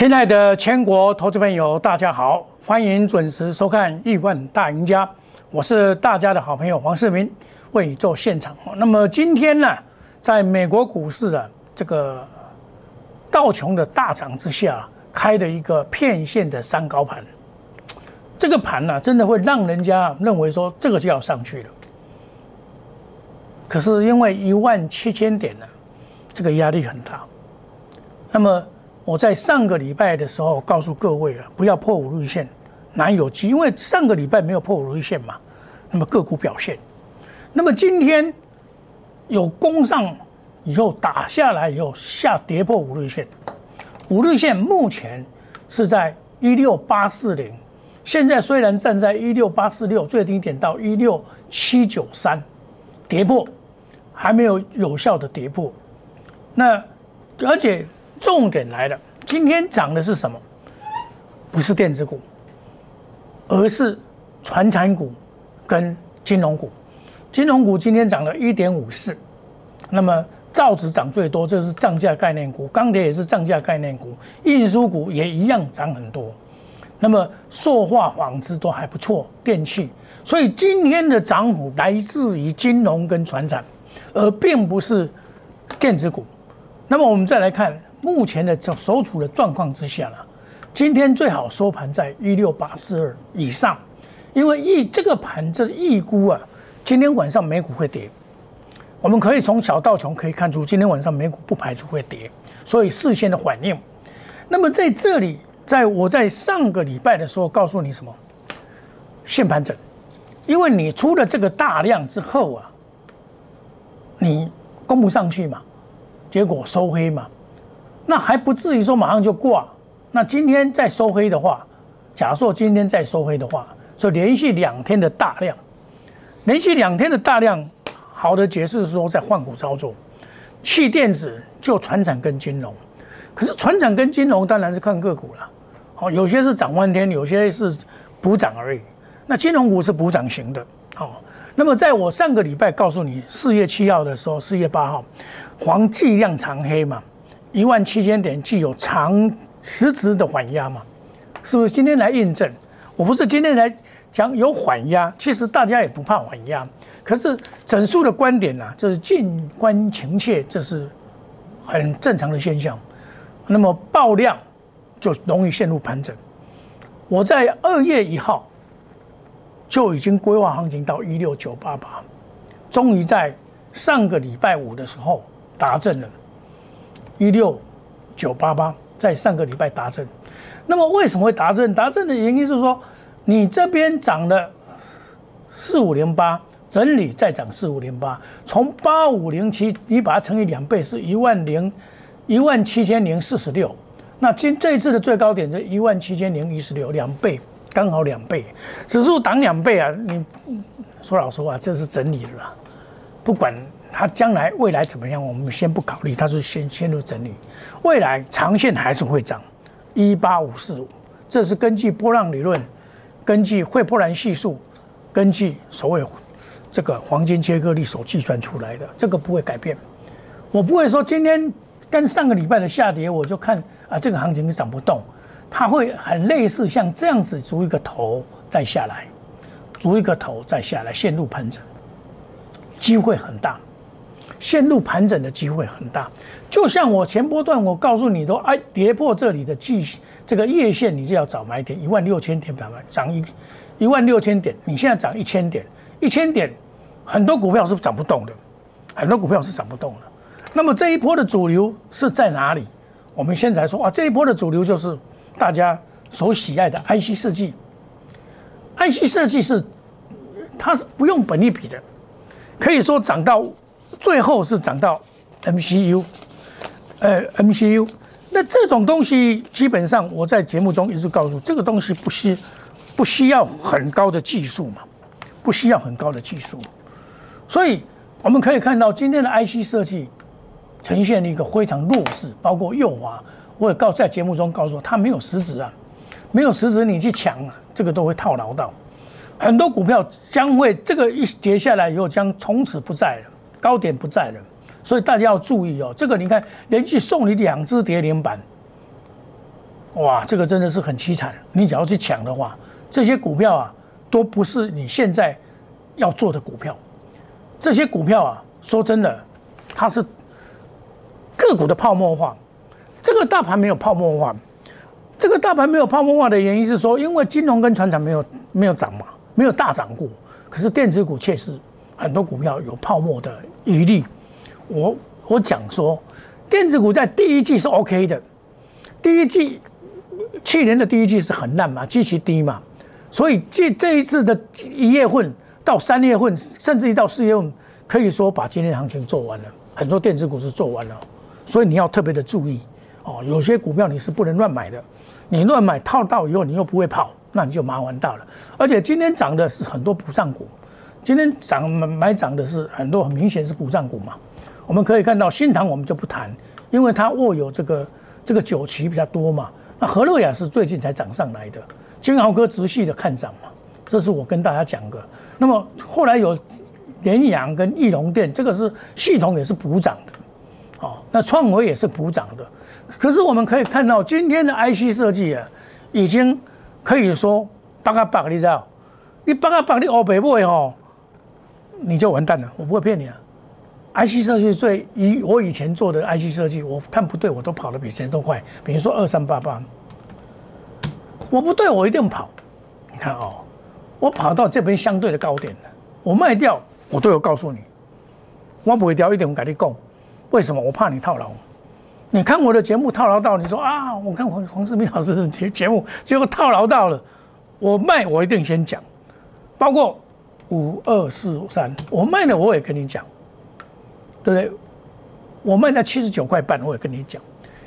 亲爱的全国投资朋友，大家好，欢迎准时收看《亿万大赢家》，我是大家的好朋友黄世明，为你做现场。那么今天呢，在美国股市的这个道琼的大涨之下，开的一个片线的三高盘，这个盘呢，真的会让人家认为说这个就要上去了。可是因为一万七千点呢，这个压力很大。那么我在上个礼拜的时候告诉各位啊，不要破五日线，难有机，因为上个礼拜没有破五日线嘛。那么个股表现，那么今天有攻上以后打下来以后下跌破五日线，五日线目前是在一六八四零，现在虽然站在一六八四六最低点到一六七九三，跌破，还没有有效的跌破，那而且。重点来了，今天涨的是什么？不是电子股，而是传产股跟金融股。金融股今天涨了一点五四，那么造纸涨最多，这是涨价概念股；钢铁也是涨价概念股，运输股也一样涨很多。那么塑化、纺织都还不错，电器。所以今天的涨幅来自于金融跟船产，而并不是电子股。那么我们再来看。目前的这所处的状况之下呢，今天最好收盘在一六八四二以上，因为预这个盘这预估啊，今天晚上美股会跌，我们可以从小到穷可以看出，今天晚上美股不排除会跌，所以事先的反应。那么在这里，在我在上个礼拜的时候告诉你什么？限盘整，因为你出了这个大量之后啊，你攻不上去嘛，结果收黑嘛。那还不至于说马上就挂。那今天再收黑的话，假设今天再收黑的话，所以连续两天的大量，连续两天的大量，好的解释是说在换股操作，去电子就船产跟金融，可是船产跟金融当然是看个股了，好，有些是涨翻天，有些是补涨而已。那金融股是补涨型的，好。那么在我上个礼拜告诉你四月七号的时候，四月八号，黄计量长黑嘛。一万七千点具有长实质的缓压嘛？是不是今天来印证？我不是今天来讲有缓压，其实大家也不怕缓压。可是整数的观点呢，就是静观情切，这是很正常的现象。那么爆量就容易陷入盘整。我在二月一号就已经规划行情到一六九八八，终于在上个礼拜五的时候达阵了。一六九八八在上个礼拜达阵，那么为什么会达阵？达阵的原因是说，你这边涨了四五零八，整理再涨四五零八，从八五零七你把它乘以两倍是一万零一万七千零四十六，那今这一次的最高点是一万七千零一十六，两倍刚好两倍，指数涨两倍啊！你说老实话，这是整理了，不管。它将来未来怎么样？我们先不考虑，它是先先入整理。未来长线还是会涨，一八五四五，这是根据波浪理论，根据惠波兰系数，根据所谓这个黄金切割率所计算出来的，这个不会改变。我不会说今天跟上个礼拜的下跌，我就看啊这个行情涨不动，它会很类似像这样子，逐一个头再下来，逐一个头再下来，陷入盘整，机会很大。陷入盘整的机会很大，就像我前波段我告诉你都哎跌破这里的季这个月线，你就要找买点一万六千点买卖涨一一万六千点，你现在涨一千点，一千点很多股票是涨不动的，很多股票是涨不动的。那么这一波的主流是在哪里？我们现在说啊，这一波的主流就是大家所喜爱的 IC 设计，IC 设计是它是不用本利比的，可以说涨到。最后是涨到 MCU，呃，MCU，那这种东西基本上我在节目中一直告诉，这个东西不需不需要很高的技术嘛，不需要很高的技术，所以我们可以看到今天的 IC 设计呈现了一个非常弱势，包括右华，我也告在节目中告诉它没有实质啊，没有实质你去抢啊，这个都会套牢到，很多股票将会这个一跌下来以后将从此不在了。高点不在了，所以大家要注意哦。这个你看，连续送你两只跌停板，哇，这个真的是很凄惨。你只要去抢的话，这些股票啊，都不是你现在要做的股票。这些股票啊，说真的，它是个股的泡沫化。这个大盘没有泡沫化，这个大盘没有泡沫化的原因是说，因为金融跟船厂没有没有涨嘛，没有大涨过。可是电子股却是很多股票有泡沫的余力。我我讲说，电子股在第一季是 OK 的，第一季去年的第一季是很烂嘛，极其低嘛，所以这这一次的一月份到三月份，甚至于到四月份，可以说把今天行情做完了，很多电子股是做完了，所以你要特别的注意。哦，有些股票你是不能乱买的，你乱买套到以后你又不会跑。那你就麻烦大了，而且今天涨的是很多补涨股，今天涨买涨的是很多，很明显是补涨股嘛。我们可以看到新塘我们就不谈，因为它握有这个这个酒旗比较多嘛。那和乐雅是最近才涨上来的，金豪哥直系的看涨嘛，这是我跟大家讲的。那么后来有联阳跟翼龙店，这个是系统也是补涨的，哦，那创维也是补涨的。可是我们可以看到今天的 IC 设计啊，已经。可以说八个八，你知道？你八个八，你欧北买吼，你就完蛋了。我不会骗你啊！IC 设计最以我以前做的 IC 设计，我看不对，我都跑得比谁都快。比如说二三八八，我不对，我一定跑。你看哦，我跑到这边相对的高点了，我卖掉，我都有告诉你，我不会掉一点，我跟你供，为什么？我怕你套牢。你看我的节目套牢到，你说啊，我看黄黄世明老师的节节目，结果套牢到了，我卖我一定先讲，包括五二四三，我卖了我也跟你讲，对不对？我卖在七十九块半，我也跟你讲，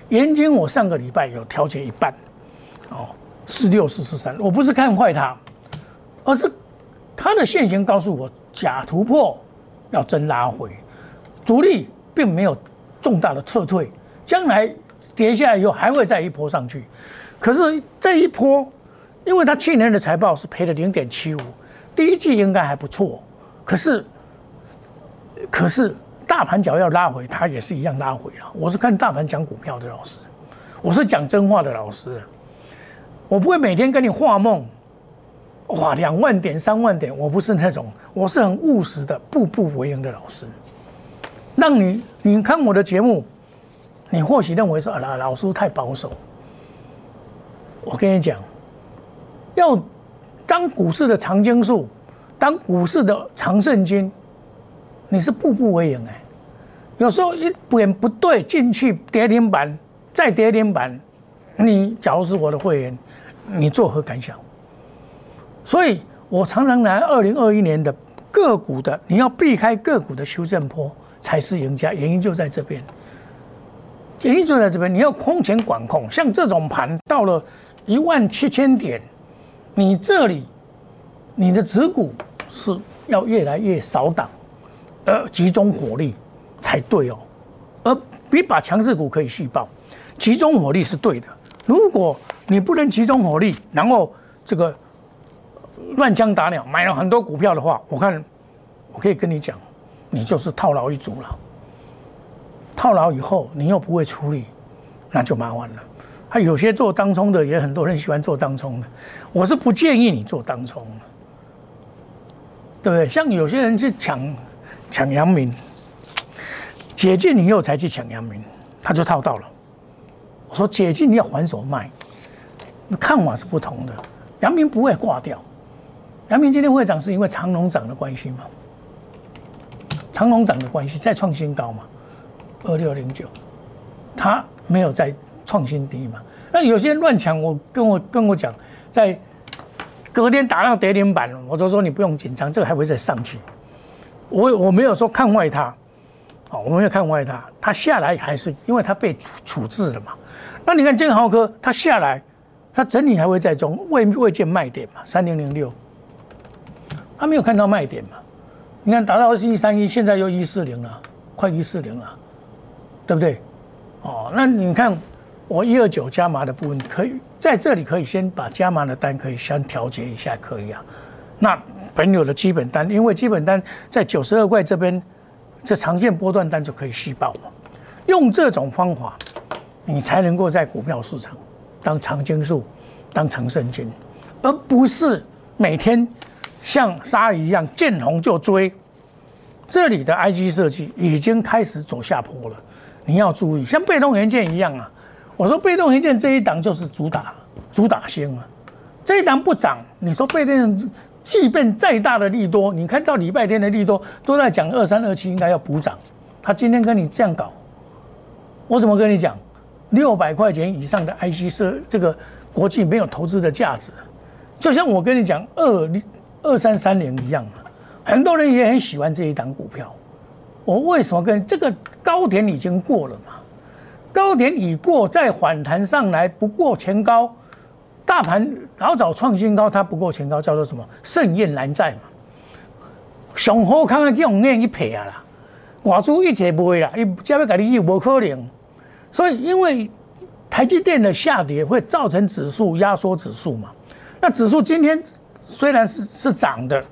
盐金我上个礼拜有调节一半，哦，四六四四三，我不是看坏它，而是它的现形告诉我假突破要真拉回，主力并没有重大的撤退。将来跌下来以后还会再一波上去，可是这一波，因为它去年的财报是赔了零点七五，第一季应该还不错，可是，可是大盘脚要拉回，它也是一样拉回了。我是看大盘讲股票的老师，我是讲真话的老师，我不会每天跟你画梦，哇两万点三万点，我不是那种，我是很务实的，步步为营的老师，让你你看我的节目。你或许认为说啊，老老师太保守。我跟你讲，要当股市的长青树，当股市的长胜军，你是步步为营哎。有时候一点不对，进去跌停板，再跌停板，你假如是我的会员，你作何感想？所以我常常拿二零二一年的个股的，你要避开个股的修正坡才是赢家，原因就在这边。原因就在这边，你要空前管控。像这种盘到了一万七千点，你这里你的持股是要越来越少档，而集中火力才对哦。而比把强势股可以续报，集中火力是对的。如果你不能集中火力，然后这个乱枪打鸟买了很多股票的话，我看我可以跟你讲，你就是套牢一族了。套牢以后，你又不会处理，那就麻烦了。他有些做当冲的，也很多人喜欢做当冲的，我是不建议你做当冲的，对不对？像有些人去抢抢阳明，解禁以后才去抢阳明，他就套到了。我说解禁你要还手卖，看法是不同的。阳明不会挂掉，阳明今天会涨是因为长龙涨的关系吗？长龙涨的关系再创新高嘛？二六零九，它没有在创新低嘛？那有些人乱抢，我跟我跟我讲，在隔天打到跌停板，我就说你不用紧张，这个还会再上去。我我没有说看坏它，哦，我没有看坏它，它下来还是因为它被处处置了嘛。那你看建豪科，它下来，它整理还会在中，未未见卖点嘛？三零零六，它没有看到卖点嘛？你看达到一三一，现在又一四零了，快一四零了。对不对？哦，那你看我一二九加码的部分，可以在这里可以先把加码的单可以先调节一下，可以啊。那本有的基本单，因为基本单在九十二块这边，这常见波段单就可以续报嘛。用这种方法，你才能够在股票市场当长青树，当长胜军，而不是每天像鲨鱼一样见红就追。这里的 I G 设计已经开始走下坡了，你要注意，像被动元件一样啊。我说被动元件这一档就是主打主打星啊，这一档不涨，你说被动即便再大的利多，你看到礼拜天的利多都在讲二三二七应该要补涨，他今天跟你这样搞，我怎么跟你讲？六百块钱以上的 IC 设这个国际没有投资的价值，就像我跟你讲二二三三零一样，很多人也很喜欢这一档股票。我为什么跟这个高点已经过了嘛？高点已过，再反弹上来不过前高，大盘老早创新高，它不过前高，叫做什么？盛宴难在嘛。上好康的这种念一撇啊啦，挂住一节卖啦，伊只要给你有无可能。所以，因为台积电的下跌会造成指数压缩指数嘛？那指数今天虽然是是涨的，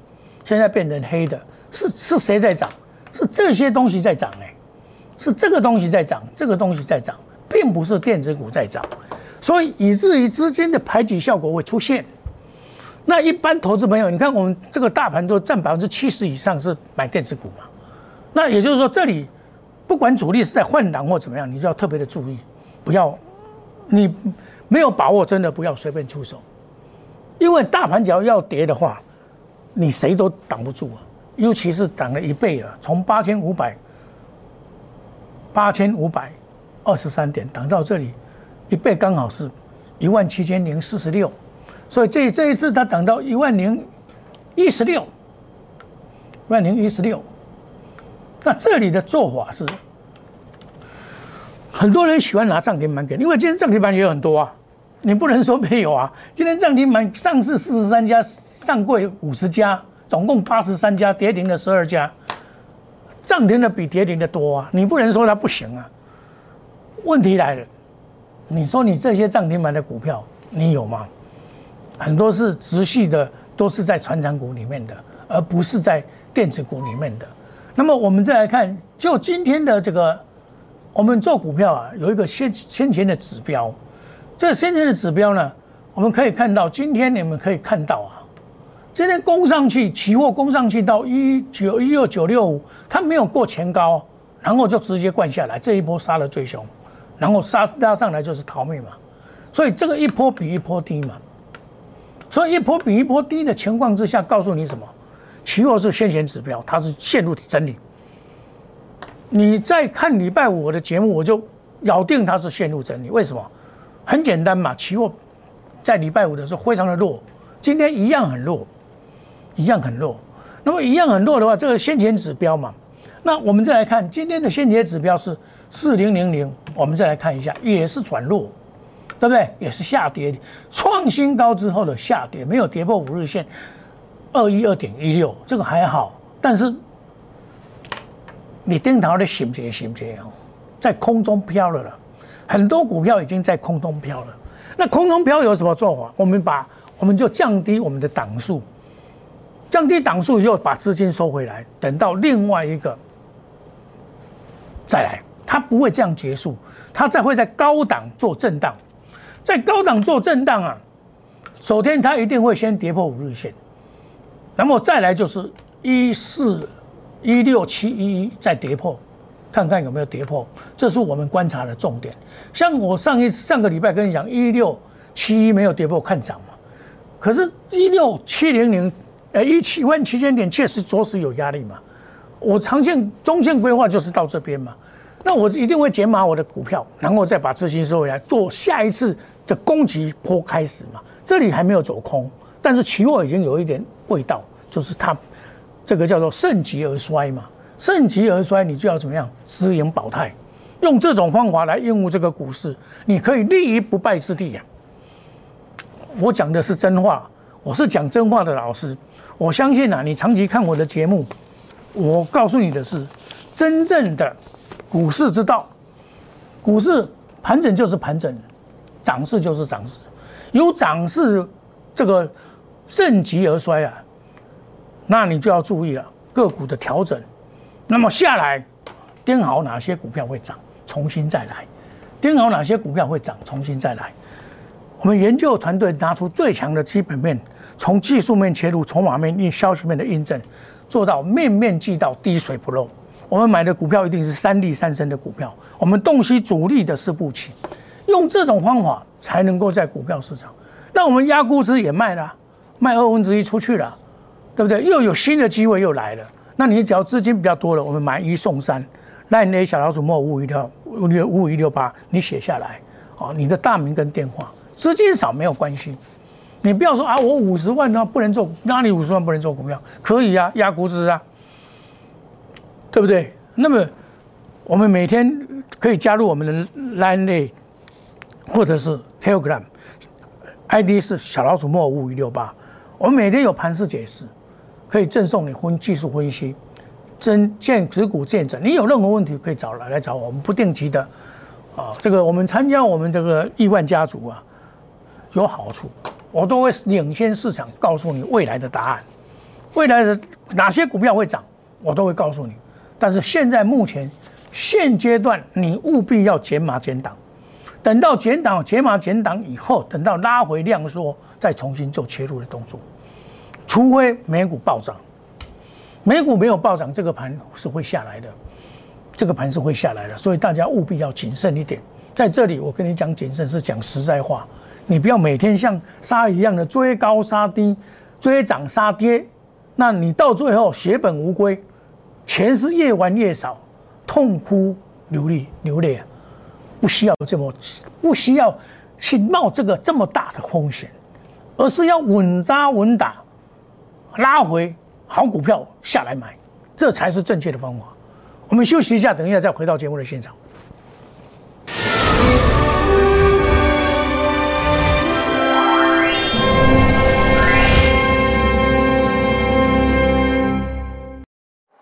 现在变成黑的，是是谁在涨？是这些东西在涨哎，是这个东西在涨，这个东西在涨，并不是电子股在涨，所以以至于资金的排挤效果会出现。那一般投资朋友，你看我们这个大盘都占百分之七十以上是买电子股嘛？那也就是说这里。不管主力是在换挡或怎么样，你就要特别的注意，不要你没有把握，真的不要随便出手，因为大盘只要要跌的话，你谁都挡不住啊！尤其是涨了一倍了，从八千五百八千五百二十三点涨到这里，一倍刚好是一万七千零四十六，所以这这一次它涨到一万零一十六，万零一十六。那这里的做法是，很多人喜欢拿涨停板给，因为今天涨停板也有很多啊，你不能说没有啊。今天涨停板上市四十三家，上柜五十家，总共八十三家，跌停的十二家，涨停的比跌停的多啊，你不能说它不行啊。问题来了，你说你这些涨停板的股票，你有吗？很多是直系的，都是在船长股里面的，而不是在电子股里面的。那么我们再来看，就今天的这个，我们做股票啊，有一个先先前的指标。这个先前的指标呢，我们可以看到，今天你们可以看到啊，今天攻上去，期货攻上去到一九一六九六五，它没有过前高，然后就直接灌下来，这一波杀的最凶，然后杀拉上来就是逃命嘛。所以这个一波比一波低嘛，所以一波比一波低的情况之下，告诉你什么？期货是先前指标，它是陷入整理。你再看礼拜五我的节目，我就咬定它是陷入整理。为什么？很简单嘛，期货在礼拜五的时候非常的弱，今天一样很弱，一样很弱。那么一样很弱的话，这个先前指标嘛，那我们再来看今天的先前指标是四零零零，我们再来看一下，也是转弱，对不对？也是下跌，创新高之后的下跌，没有跌破五日线。二一二点一六，这个还好，但是你盯头的行不行行不行，在空中飘了了，很多股票已经在空中飘了。那空中飘有什么做法？我们把我们就降低我们的档数，降低档数以后把资金收回来，等到另外一个再来，它不会这样结束，它再会在高档做震荡，在高档做震荡啊，首先它一定会先跌破五日线。那么再来就是一四一六七一一再跌破，看看有没有跌破，这是我们观察的重点。像我上一上个礼拜跟你讲一六七一没有跌破看涨嘛，可是，一六七零零，呃一七万七千点确实着实有压力嘛。我长线、中线规划就是到这边嘛，那我一定会减码我的股票，然后再把资金收回来，做下一次的攻击坡开始嘛。这里还没有走空。但是期货已经有一点味道，就是它这个叫做盛极而衰嘛，盛极而衰，你就要怎么样资盈保泰，用这种方法来应付这个股市，你可以立于不败之地呀。我讲的是真话，我是讲真话的老师，我相信啊，你长期看我的节目，我告诉你的是真正的股市之道，股市盘整就是盘整，涨势就是涨势，有涨势这个。盛极而衰啊，那你就要注意了个股的调整。那么下来，盯好哪些股票会涨，重新再来；盯好哪些股票会涨，重新再来。我们研究团队拿出最强的基本面，从技术面切入，筹码面、消息面的印证，做到面面俱到，滴水不漏。我们买的股票一定是三利三升的股票，我们洞悉主力的四步棋，用这种方法才能够在股票市场。那我们压估值也卖了，卖二分之一出去了，对不对？又有新的机会又来了。那你只要资金比较多了，我们买一送三，那你那小老鼠莫五五一六五六五五一六八，你写下来，哦，你的大名跟电话，资金少没有关系，你不要说啊，我五十万呢不能做，那你五十万不能做股票？可以啊，压估值啊。对不对？那么我们每天可以加入我们的 Line 或者是 Telegram，ID 是小老鼠莫五五一六八。我们每天有盘势解释，可以赠送你分技术分析，真见指股见证。你有任何问题可以找来来找，我们不定期的啊。这个我们参加我们这个亿万家族啊，有好处，我都会领先市场，告诉你未来的答案，未来的哪些股票会涨，我都会告诉你。但是现在目前现阶段，你务必要减码减档，等到减档减码减档以后，等到拉回量缩，再重新做切入的动作。除非美股暴涨，美股没有暴涨，这个盘是会下来的，这个盘是会下来的，所以大家务必要谨慎一点。在这里，我跟你讲谨慎是讲实在话，你不要每天像杀一样的追高杀低，追涨杀跌，那你到最后血本无归。钱是越玩越少，痛哭流泪流泪啊！不需要这么，不需要去冒这个这么大的风险，而是要稳扎稳打，拉回好股票下来买，这才是正确的方法。我们休息一下，等一下再回到节目的现场。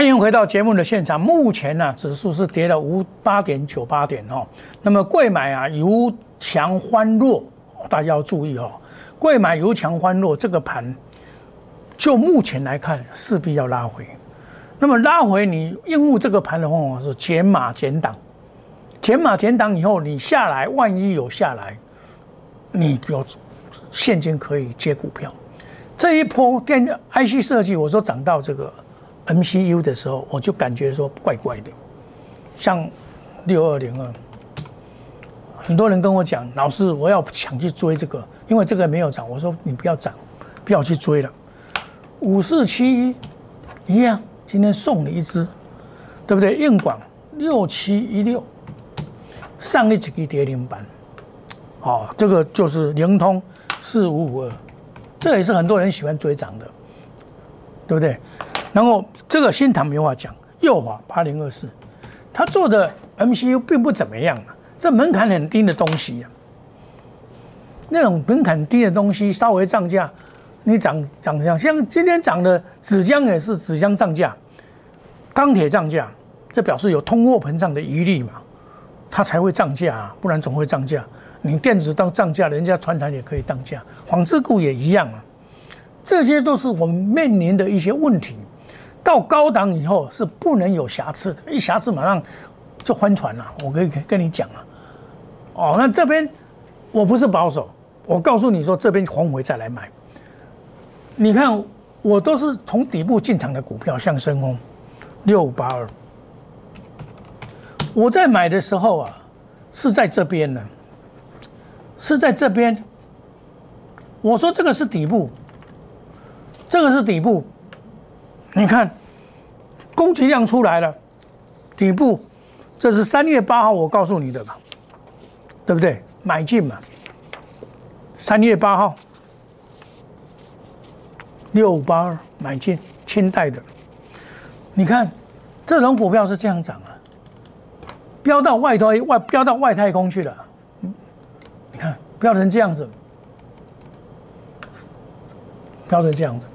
欢迎回到节目的现场。目前呢，指数是跌了五八点九八点哦。那么贵买啊，由强欢弱，大家要注意哦。贵买由强欢弱，这个盘就目前来看，势必要拉回。那么拉回，你应付这个盘的方法是减码减档，减码减档以后，你下来，万一有下来，你有现金可以接股票。这一波电 IC 设计，我说涨到这个。MCU 的时候，我就感觉说怪怪的，像六二零二，很多人跟我讲，老师我要抢去追这个，因为这个没有涨。我说你不要涨，不要去追了。五四七一一样，今天送你一只，对不对？硬广六七一六，上一几个跌停板，哦，这个就是灵通四五五二，这也是很多人喜欢追涨的，对不对？然后这个新塘没话讲，右华八零二四，他做的 MCU 并不怎么样啊，这门槛很低的东西啊，那种门槛低的东西稍微涨价，你涨涨价，像今天涨的纸浆也是纸浆涨价，钢铁涨价，这表示有通货膨胀的疑虑嘛，它才会涨价啊，不然总会涨价。你电子当涨价，人家船厂也可以涨价，纺织股也一样啊，这些都是我们面临的一些问题。到高档以后是不能有瑕疵的，一瑕疵马上就翻船了。我可以跟你讲啊，哦，那这边我不是保守，我告诉你说这边红回再来买。你看我都是从底部进场的股票，像深空六五八二，我在买的时候啊是在这边呢，是在这边。我说这个是底部，这个是底部。你看，供给量出来了，底部，这是三月八号我告诉你的嘛，对不对？买进嘛。三月八号，六五八二买进，清代的。你看，这种股票是这样涨啊，飙到外头外飙到外太空去了。你看，飙成这样子，飙成这样子。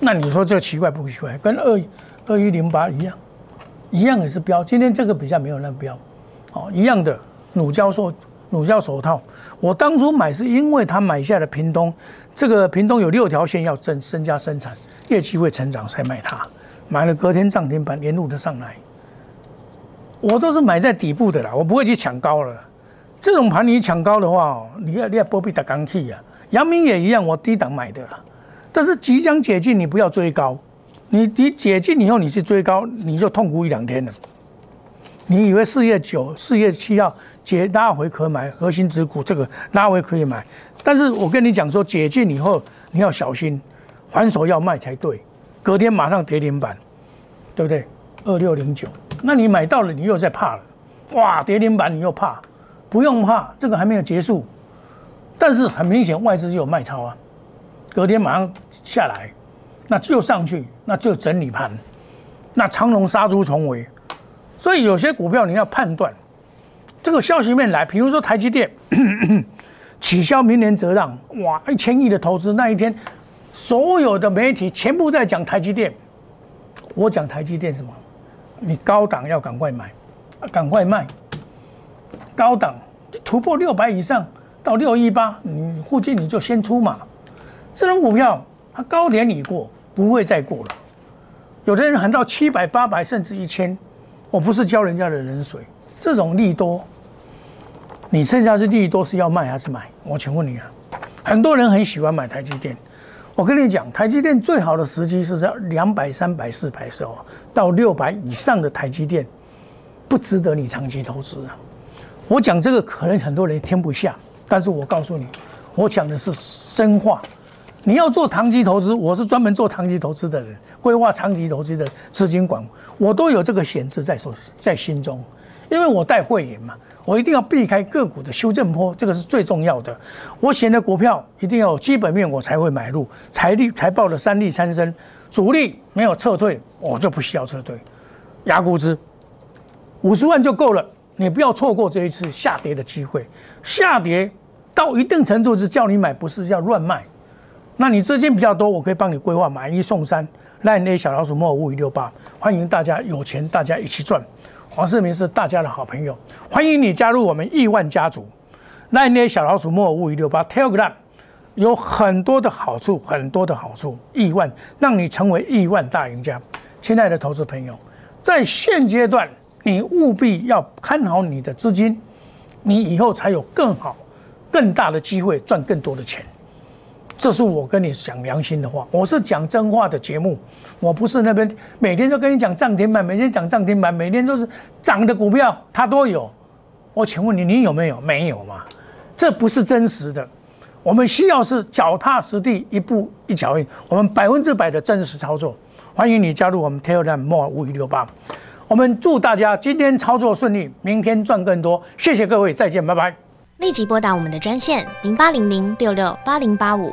那你说这奇怪不奇怪？跟二二一零八一样，一样也是标。今天这个比较没有那标，哦，一样的乳胶手乳胶手套。我当初买是因为他买下了屏东，这个屏东有六条线要增增加生产，业绩会成长才买它。买了隔天涨停板，连路的上来。我都是买在底部的啦，我不会去抢高了。这种盘你抢高的话，你要你要波比打钢气啊。阳明也一样，我低档买的啦。但是即将解禁，你不要追高。你你解禁以后，你去追高，你就痛苦一两天了。你以为四月九、四月七号解拉回可买，核心指股这个拉回可以买。但是我跟你讲说，解禁以后你要小心，还手要卖才对。隔天马上跌停板，对不对？二六零九，那你买到了，你又在怕了。哇，跌停板你又怕，不用怕，这个还没有结束。但是很明显，外资就有卖超啊。隔天马上下来，那就上去，那就整理盘，那长龙杀出重围，所以有些股票你要判断，这个消息面来，比如说台积电 取消明年折让，哇，一千亿的投资那一天，所有的媒体全部在讲台积电，我讲台积电什么？你高档要赶快买，赶快卖，高档突破六百以上到六一八，你附近你就先出马。这种股票，它高点已过，不会再过了。有的人喊到七百、八百，甚至一千，我不是浇人家的冷水。这种利多，你剩下是利多是要卖还是买？我请问你啊，很多人很喜欢买台积电。我跟你讲，台积电最好的时机是在两百、三百、四百时候，到六百以上的台积电，不值得你长期投资啊。我讲这个可能很多人听不下，但是我告诉你，我讲的是深化。你要做长期投资，我是专门做长期投资的人，规划长期投资的资金管，我都有这个显示在手在心中，因为我带会员嘛，我一定要避开个股的修正坡，这个是最重要的。我选的股票一定要有基本面，我才会买入。财力财报的三利三升，主力没有撤退，我就不需要撤退。压估值五十万就够了，你不要错过这一次下跌的机会。下跌到一定程度是叫你买，不是叫乱卖。那你资金比较多，我可以帮你规划买一送三，赖那小老鼠莫五五六八，欢迎大家有钱大家一起赚。黄世明是大家的好朋友，欢迎你加入我们亿万家族。那那小老鼠莫五五六八 Telegram 有很多的好处，很多的好处，亿万让你成为亿万大赢家。亲爱的投资朋友，在现阶段你务必要看好你的资金，你以后才有更好、更大的机会赚更多的钱。这是我跟你讲良心的话，我是讲真话的节目，我不是那边每天都跟你讲涨停板，每天讲涨停板，每天都是涨的股票，它都有。我请问你，你有没有？没有嘛？这不是真实的。我们需要是脚踏实地，一步一脚印，我们百分之百的真实操作。欢迎你加入我们 Telegram More 五一六八。我们祝大家今天操作顺利，明天赚更多。谢谢各位，再见，拜拜。立即拨打我们的专线零八零零六六八零八五。